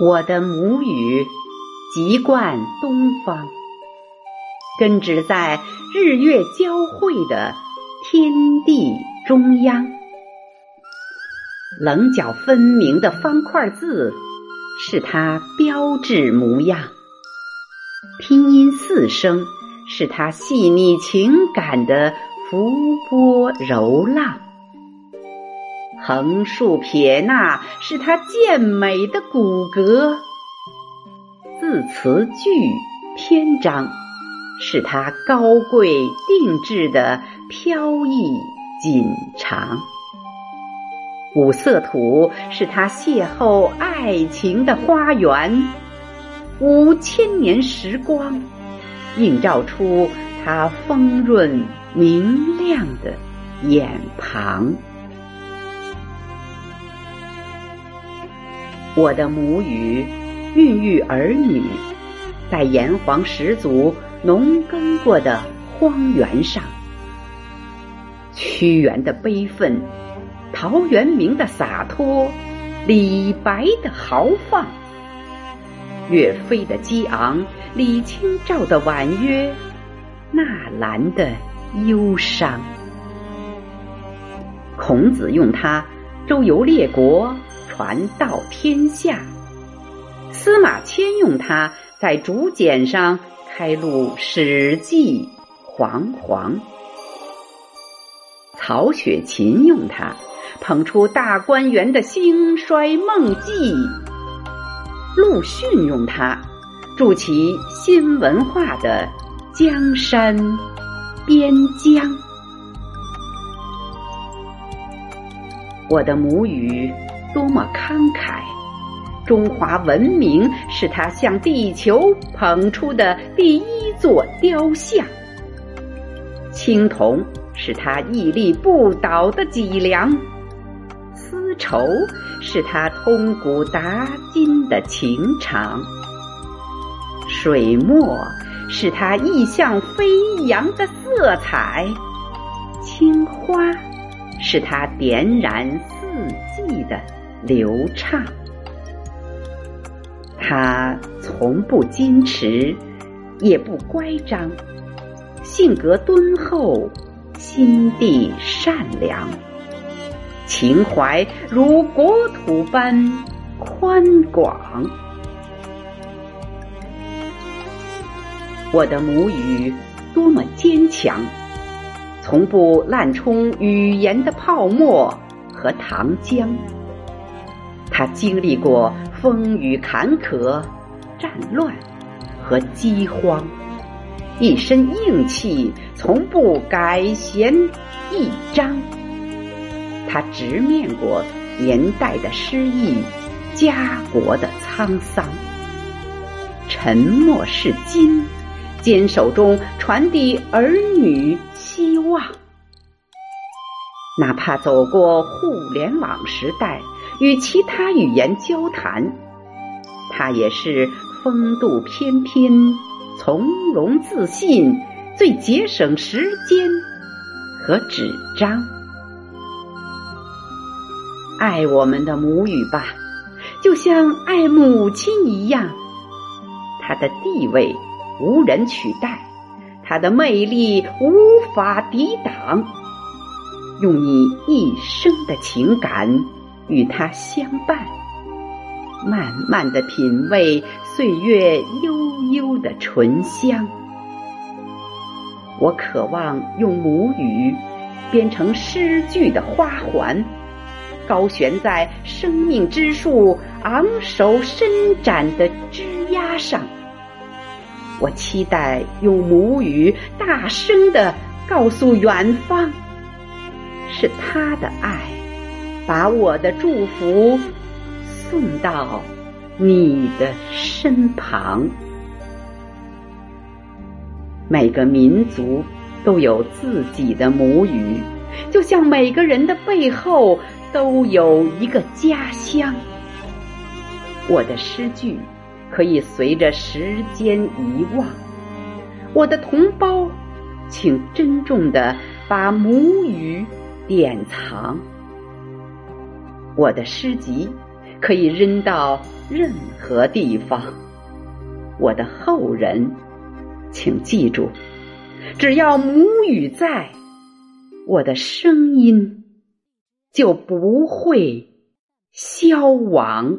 我的母语籍贯东方，根植在日月交汇的天地中央。棱角分明的方块字是它标志模样，拼音四声是它细腻情感的浮波柔浪。横竖撇捺是他健美的骨骼，字词句篇章是他高贵定制的飘逸锦长，五色土是他邂逅爱情的花园，五千年时光映照出他丰润明亮的眼庞。我的母语孕育儿女，在炎黄始祖农耕过的荒原上，屈原的悲愤，陶渊明的洒脱，李白的豪放，岳飞的激昂，李清照的婉约，纳兰的忧伤。孔子用它周游列国。传到天下，司马迁用它在竹简上开录《史记》煌煌；曹雪芹用它捧出大观园的兴衰梦记；陆逊用它筑起新文化的江山边疆。我的母语。多么慷慨！中华文明是他向地球捧出的第一座雕像，青铜是他屹立不倒的脊梁，丝绸是他通古达今的情长，水墨是他意象飞扬的色彩，青花是他点燃四季的。流畅，他从不矜持，也不乖张，性格敦厚，心地善良，情怀如国土般宽广。我的母语多么坚强，从不滥充语言的泡沫和糖浆。他经历过风雨坎坷、战乱和饥荒，一身硬气，从不改弦易张。他直面过年代的失意、家国的沧桑，沉默是金，坚守中传递儿女希望。哪怕走过互联网时代。与其他语言交谈，他也是风度翩翩、从容自信、最节省时间和纸张。爱我们的母语吧，就像爱母亲一样。它的地位无人取代，它的魅力无法抵挡。用你一生的情感。与他相伴，慢慢的品味岁月悠悠的醇香。我渴望用母语编成诗句的花环，高悬在生命之树昂首伸展的枝桠上。我期待用母语大声的告诉远方，是他的爱。把我的祝福送到你的身旁。每个民族都有自己的母语，就像每个人的背后都有一个家乡。我的诗句可以随着时间遗忘，我的同胞，请珍重的把母语典藏。我的诗集可以扔到任何地方。我的后人，请记住，只要母语在，我的声音就不会消亡。